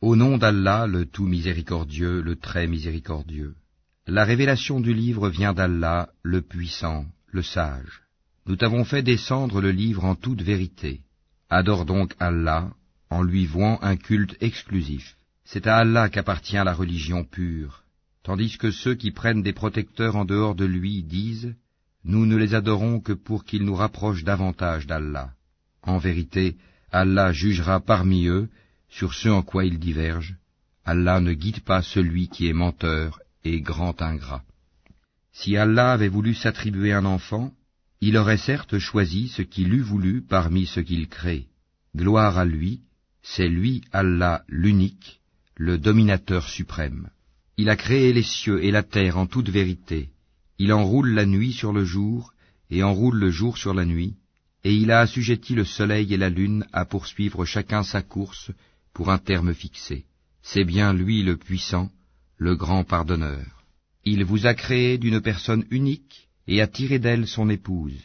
Au nom d'Allah, le tout miséricordieux, le très miséricordieux. La révélation du livre vient d'Allah, le puissant, le sage. Nous t'avons fait descendre le livre en toute vérité. Adore donc Allah, en lui vouant un culte exclusif. C'est à Allah qu'appartient la religion pure, tandis que ceux qui prennent des protecteurs en dehors de lui disent, Nous ne les adorons que pour qu'ils nous rapprochent davantage d'Allah. En vérité, Allah jugera parmi eux sur ce en quoi ils divergent. Allah ne guide pas celui qui est menteur et grand ingrat. Si Allah avait voulu s'attribuer un enfant, il aurait certes choisi ce qu'il eût voulu parmi ce qu'il crée. Gloire à lui, c'est lui Allah l'unique, le dominateur suprême. Il a créé les cieux et la terre en toute vérité. Il enroule la nuit sur le jour et enroule le jour sur la nuit, et il a assujetti le soleil et la lune à poursuivre chacun sa course pour un terme fixé. C'est bien lui le puissant, le grand pardonneur. Il vous a créé d'une personne unique et a tiré d'elle son épouse,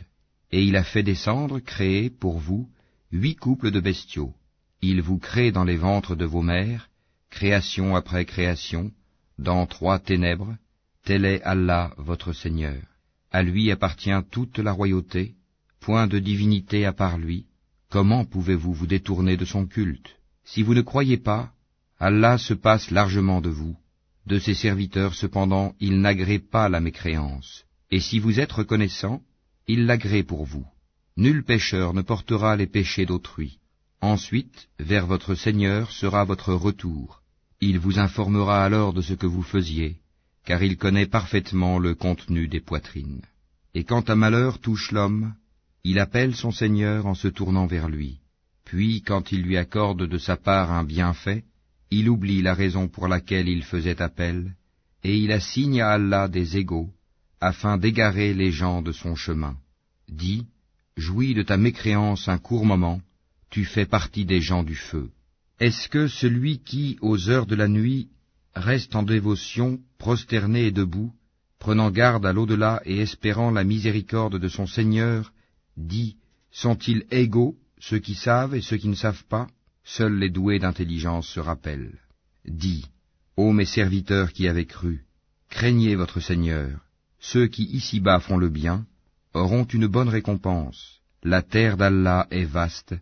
et il a fait descendre, créer pour vous, huit couples de bestiaux. Il vous crée dans les ventres de vos mères, création après création, dans trois ténèbres, tel est Allah votre Seigneur. À lui appartient toute la royauté, point de divinité à part lui, comment pouvez-vous vous détourner de son culte? Si vous ne croyez pas, Allah se passe largement de vous. De ses serviteurs cependant, il n'agrée pas la mécréance. Et si vous êtes reconnaissant, il l'agrée pour vous. Nul pécheur ne portera les péchés d'autrui. Ensuite, vers votre Seigneur sera votre retour. Il vous informera alors de ce que vous faisiez, car il connaît parfaitement le contenu des poitrines. Et quand un malheur touche l'homme, il appelle son Seigneur en se tournant vers lui. Puis, quand il lui accorde de sa part un bienfait, il oublie la raison pour laquelle il faisait appel, et il assigne à Allah des égaux, afin d'égarer les gens de son chemin. Dis, jouis de ta mécréance un court moment, tu fais partie des gens du feu. Est-ce que celui qui, aux heures de la nuit, reste en dévotion, prosterné et debout, prenant garde à l'au-delà et espérant la miséricorde de son Seigneur, dit, sont-ils égaux, ceux qui savent et ceux qui ne savent pas Seuls les doués d'intelligence se rappellent. Dis, ô mes serviteurs qui avez cru, craignez votre Seigneur. Ceux qui ici-bas font le bien auront une bonne récompense. La terre d'Allah est vaste,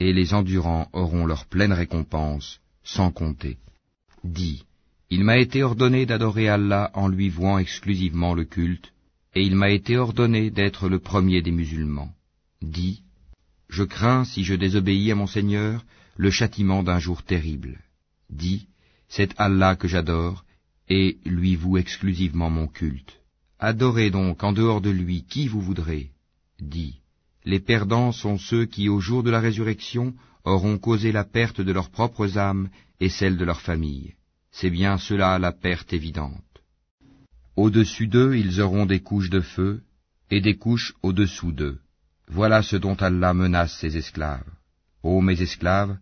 et les endurants auront leur pleine récompense, sans compter. Dis, il m'a été ordonné d'adorer Allah en lui vouant exclusivement le culte, et il m'a été ordonné d'être le premier des musulmans. Dis, je crains, si je désobéis à mon Seigneur, le châtiment d'un jour terrible. Dis, c'est Allah que j'adore, et lui voue exclusivement mon culte. Adorez donc en dehors de lui qui vous voudrez. Dis, les perdants sont ceux qui, au jour de la résurrection, auront causé la perte de leurs propres âmes et celle de leur famille. C'est bien cela la perte évidente. Au-dessus d'eux, ils auront des couches de feu, et des couches au-dessous d'eux. Voilà ce dont Allah menace ses esclaves. Ô mes esclaves,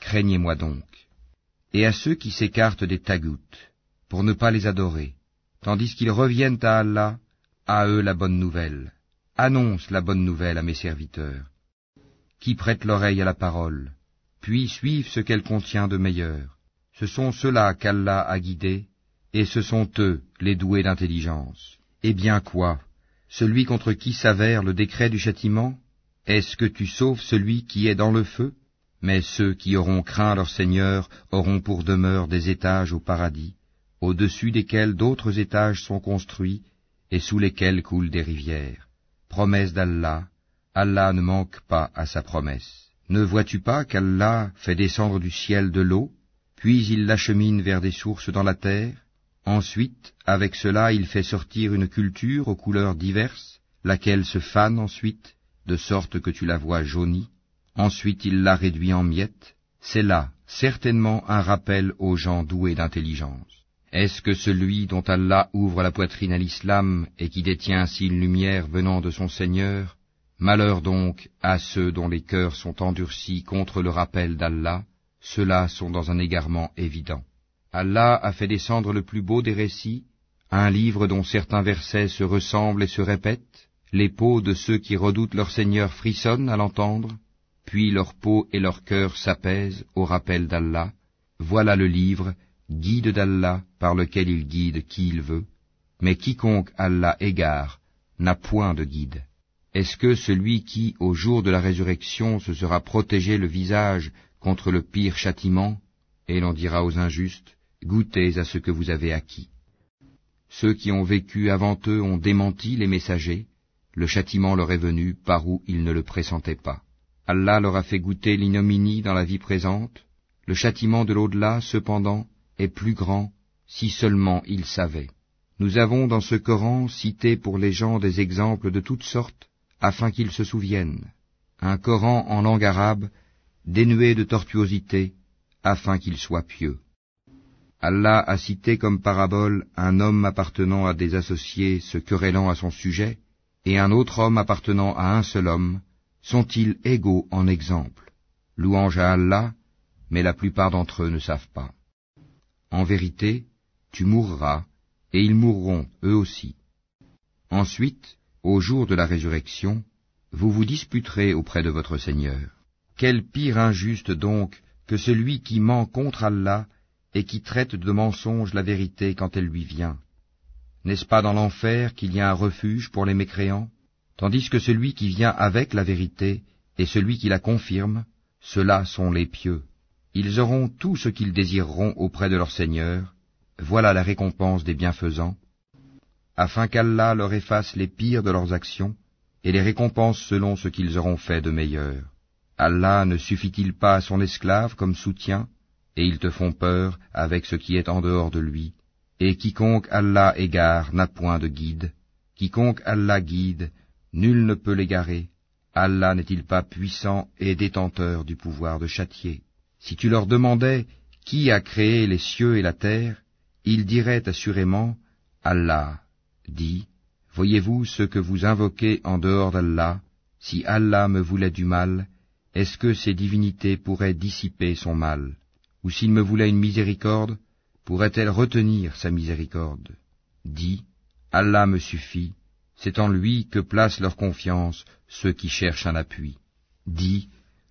craignez-moi donc. Et à ceux qui s'écartent des tagoutes, pour ne pas les adorer, tandis qu'ils reviennent à Allah, à eux la bonne nouvelle. Annonce la bonne nouvelle à mes serviteurs, qui prêtent l'oreille à la parole, puis suivent ce qu'elle contient de meilleur. Ce sont ceux-là qu'Allah a guidés, et ce sont eux les doués d'intelligence. Eh bien quoi? Celui contre qui s'avère le décret du châtiment Est-ce que tu sauves celui qui est dans le feu? Mais ceux qui auront craint leur Seigneur auront pour demeure des étages au paradis, au-dessus desquels d'autres étages sont construits, et sous lesquels coulent des rivières. Promesse d'Allah, Allah ne manque pas à sa promesse. Ne vois-tu pas qu'Allah fait descendre du ciel de l'eau, puis il l'achemine vers des sources dans la terre? Ensuite, avec cela, il fait sortir une culture aux couleurs diverses, laquelle se fane ensuite, de sorte que tu la vois jaunie. Ensuite, il la réduit en miettes. C'est là, certainement, un rappel aux gens doués d'intelligence. Est-ce que celui dont Allah ouvre la poitrine à l'islam et qui détient ainsi une lumière venant de son Seigneur? Malheur donc à ceux dont les cœurs sont endurcis contre le rappel d'Allah, ceux-là sont dans un égarement évident. Allah a fait descendre le plus beau des récits, un livre dont certains versets se ressemblent et se répètent, les peaux de ceux qui redoutent leur Seigneur frissonnent à l'entendre, puis leur peau et leur cœur s'apaisent au rappel d'Allah, Voilà le livre, guide d'Allah, par lequel il guide qui il veut, mais quiconque Allah égare n'a point de guide. Est-ce que celui qui, au jour de la résurrection, se sera protégé le visage contre le pire châtiment, et l'on dira aux injustes, goûtez à ce que vous avez acquis. Ceux qui ont vécu avant eux ont démenti les messagers, le châtiment leur est venu par où ils ne le pressentaient pas. Allah leur a fait goûter l'ignominie dans la vie présente, le châtiment de l'au-delà, cependant, est plus grand, si seulement ils savaient. Nous avons dans ce Coran cité pour les gens des exemples de toutes sortes, afin qu'ils se souviennent. Un Coran en langue arabe, dénué de tortuosité, afin qu'ils soient pieux. Allah a cité comme parabole un homme appartenant à des associés se querellant à son sujet, et un autre homme appartenant à un seul homme, sont-ils égaux en exemple? Louange à Allah, mais la plupart d'entre eux ne savent pas. En vérité, tu mourras, et ils mourront eux aussi. Ensuite, au jour de la résurrection, vous vous disputerez auprès de votre Seigneur. Quel pire injuste donc que celui qui ment contre Allah et qui traite de mensonge la vérité quand elle lui vient. N'est-ce pas dans l'enfer qu'il y a un refuge pour les mécréants? Tandis que celui qui vient avec la vérité et celui qui la confirme, ceux-là sont les pieux. Ils auront tout ce qu'ils désireront auprès de leur Seigneur, voilà la récompense des bienfaisants, afin qu'Allah leur efface les pires de leurs actions et les récompense selon ce qu'ils auront fait de meilleur. Allah ne suffit-il pas à son esclave comme soutien et ils te font peur avec ce qui est en dehors de lui. Et quiconque Allah égare n'a point de guide. Quiconque Allah guide, nul ne peut l'égarer. Allah n'est-il pas puissant et détenteur du pouvoir de châtier? Si tu leur demandais qui a créé les cieux et la terre, ils diraient assurément Allah. Dis, voyez-vous ce que vous invoquez en dehors d'Allah? Si Allah me voulait du mal, est-ce que ces divinités pourraient dissiper son mal? Ou s'il me voulait une miséricorde, pourrait-elle retenir sa miséricorde? Dis, Allah me suffit, c'est en lui que placent leur confiance ceux qui cherchent un appui. Dis,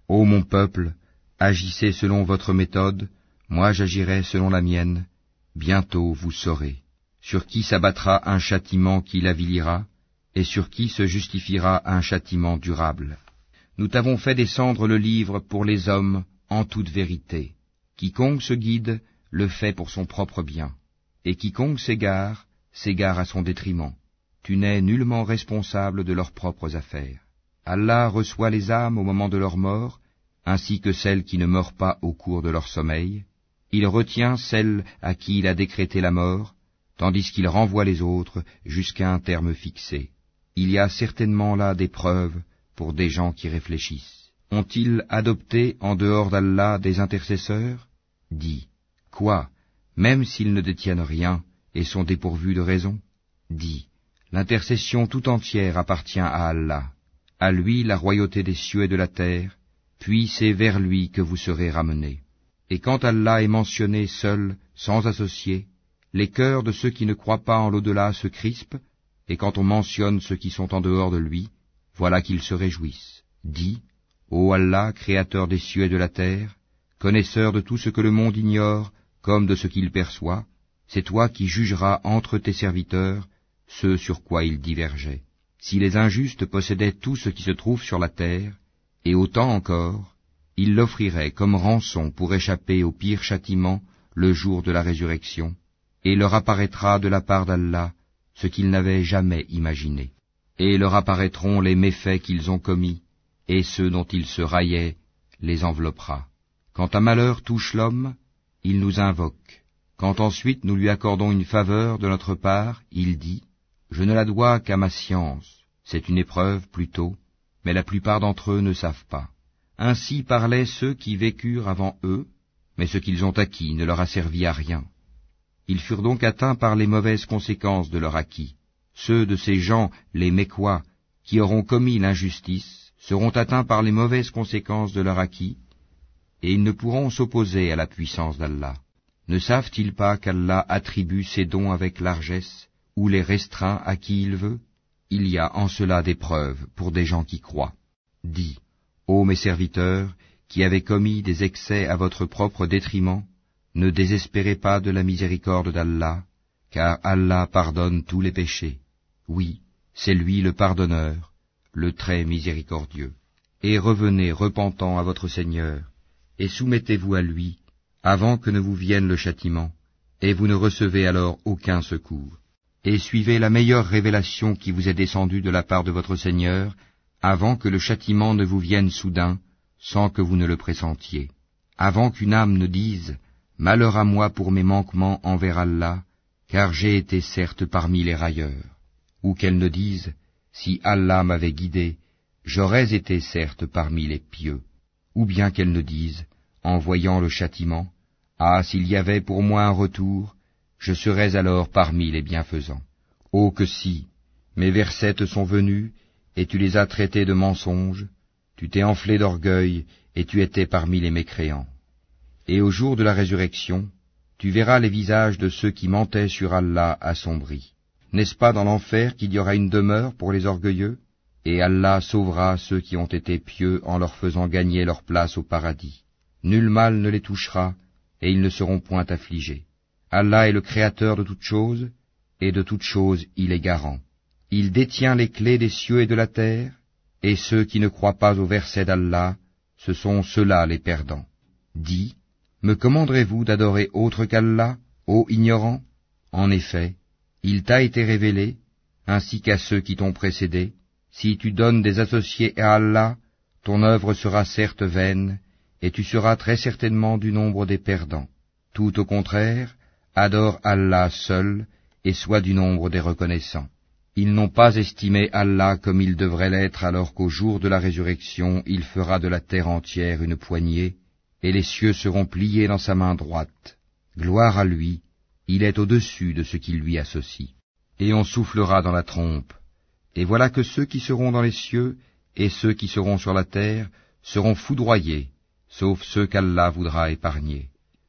ô mon peuple, agissez selon votre méthode, moi j'agirai selon la mienne, bientôt vous saurez. Sur qui s'abattra un châtiment qui l'avilira, et sur qui se justifiera un châtiment durable. Nous t'avons fait descendre le livre pour les hommes en toute vérité. Quiconque se guide le fait pour son propre bien, et quiconque s'égare, s'égare à son détriment. Tu n'es nullement responsable de leurs propres affaires. Allah reçoit les âmes au moment de leur mort, ainsi que celles qui ne meurent pas au cours de leur sommeil. Il retient celles à qui il a décrété la mort, tandis qu'il renvoie les autres jusqu'à un terme fixé. Il y a certainement là des preuves pour des gens qui réfléchissent. Ont-ils adopté en dehors d'Allah des intercesseurs? Dis, quoi, même s'ils ne détiennent rien et sont dépourvus de raison? Dis, l'intercession tout entière appartient à Allah, à lui la royauté des cieux et de la terre, puis c'est vers lui que vous serez ramenés. Et quand Allah est mentionné seul, sans associé, les cœurs de ceux qui ne croient pas en l'au-delà se crispent, et quand on mentionne ceux qui sont en dehors de lui, voilà qu'ils se réjouissent. Dis, Ô Allah, créateur des cieux et de la terre, connaisseur de tout ce que le monde ignore, comme de ce qu'il perçoit, c'est toi qui jugeras entre tes serviteurs ce sur quoi ils divergeaient. Si les injustes possédaient tout ce qui se trouve sur la terre, et autant encore, ils l'offriraient comme rançon pour échapper au pire châtiment le jour de la résurrection, et leur apparaîtra de la part d'Allah ce qu'ils n'avaient jamais imaginé. Et leur apparaîtront les méfaits qu'ils ont commis, et ceux dont ils se raillaient les enveloppera. Quand un malheur touche l'homme, il nous invoque. Quand ensuite nous lui accordons une faveur de notre part, il dit, Je ne la dois qu'à ma science. C'est une épreuve plutôt, mais la plupart d'entre eux ne savent pas. Ainsi parlaient ceux qui vécurent avant eux, mais ce qu'ils ont acquis ne leur a servi à rien. Ils furent donc atteints par les mauvaises conséquences de leur acquis. Ceux de ces gens, les Mécois, qui auront commis l'injustice, seront atteints par les mauvaises conséquences de leur acquis, et ils ne pourront s'opposer à la puissance d'Allah. Ne savent-ils pas qu'Allah attribue ses dons avec largesse, ou les restreint à qui il veut? Il y a en cela des preuves pour des gens qui croient. Dis, ô mes serviteurs, qui avez commis des excès à votre propre détriment, Ne désespérez pas de la miséricorde d'Allah, car Allah pardonne tous les péchés. Oui, c'est lui le pardonneur, le très miséricordieux. Et revenez repentant à votre Seigneur, et soumettez-vous à lui, avant que ne vous vienne le châtiment, et vous ne recevez alors aucun secours. Et suivez la meilleure révélation qui vous est descendue de la part de votre Seigneur, avant que le châtiment ne vous vienne soudain, sans que vous ne le pressentiez. Avant qu'une âme ne dise Malheur à moi pour mes manquements envers Allah, car j'ai été certes parmi les railleurs. Ou qu'elle ne dise Si Allah m'avait guidé, j'aurais été certes parmi les pieux. Ou bien qu'elle ne dise, en voyant le châtiment, Ah, s'il y avait pour moi un retour, je serais alors parmi les bienfaisants. Oh que si, mes versets te sont venus, et tu les as traités de mensonges, tu t'es enflé d'orgueil, et tu étais parmi les mécréants. Et au jour de la résurrection, tu verras les visages de ceux qui mentaient sur Allah assombris. N'est-ce pas dans l'enfer qu'il y aura une demeure pour les orgueilleux? Et Allah sauvera ceux qui ont été pieux en leur faisant gagner leur place au paradis. Nul mal ne les touchera, et ils ne seront point affligés. Allah est le créateur de toutes choses, et de toutes choses il est garant. Il détient les clés des cieux et de la terre, et ceux qui ne croient pas au verset d'Allah, ce sont ceux-là les perdants. Dis, me commanderez-vous d'adorer autre qu'Allah, ô ignorant? En effet, il t'a été révélé, ainsi qu'à ceux qui t'ont précédé, si tu donnes des associés à Allah, ton œuvre sera certes vaine, et tu seras très certainement du nombre des perdants. Tout au contraire, adore Allah seul, et sois du nombre des reconnaissants. Ils n'ont pas estimé Allah comme il devrait l'être alors qu'au jour de la résurrection il fera de la terre entière une poignée, et les cieux seront pliés dans sa main droite. Gloire à lui, il est au-dessus de ce qui lui associe. Et on soufflera dans la trompe, et voilà que ceux qui seront dans les cieux et ceux qui seront sur la terre seront foudroyés, sauf ceux qu'Allah voudra épargner.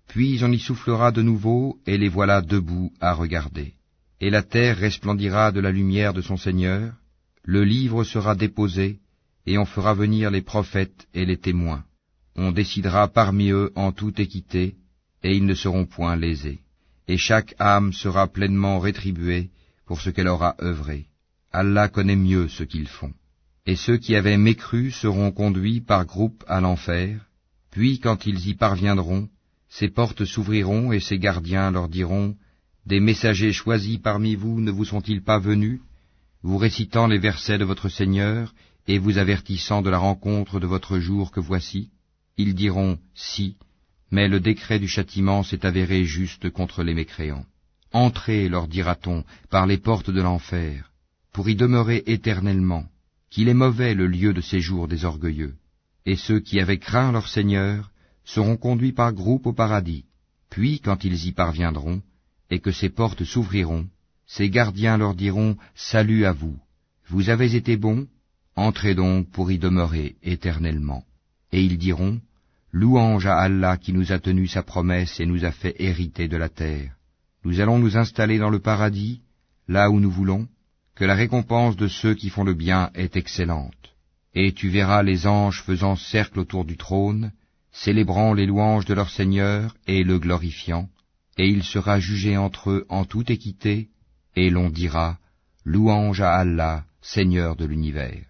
Puis on y soufflera de nouveau, et les voilà debout à regarder. Et la terre resplendira de la lumière de son Seigneur, le livre sera déposé, et on fera venir les prophètes et les témoins on décidera parmi eux en toute équité, et ils ne seront point lésés. Et chaque âme sera pleinement rétribuée pour ce qu'elle aura œuvré. Allah connaît mieux ce qu'ils font. Et ceux qui avaient mécru seront conduits par groupes à l'enfer, puis quand ils y parviendront, ces portes s'ouvriront et ces gardiens leur diront, Des messagers choisis parmi vous ne vous sont-ils pas venus, vous récitant les versets de votre Seigneur et vous avertissant de la rencontre de votre jour que voici ils diront si, mais le décret du châtiment s'est avéré juste contre les mécréants. Entrez, leur dira-t-on, par les portes de l'enfer, pour y demeurer éternellement, qu'il est mauvais le lieu de séjour des orgueilleux. Et ceux qui avaient craint leur Seigneur seront conduits par groupes au paradis. Puis, quand ils y parviendront, et que ces portes s'ouvriront, ces gardiens leur diront Salut à vous. Vous avez été bons, entrez donc pour y demeurer éternellement. Et ils diront Louange à Allah qui nous a tenu sa promesse et nous a fait hériter de la terre. Nous allons nous installer dans le paradis, là où nous voulons, que la récompense de ceux qui font le bien est excellente. Et tu verras les anges faisant cercle autour du trône, célébrant les louanges de leur Seigneur et le glorifiant, et il sera jugé entre eux en toute équité, et l'on dira, Louange à Allah, Seigneur de l'univers.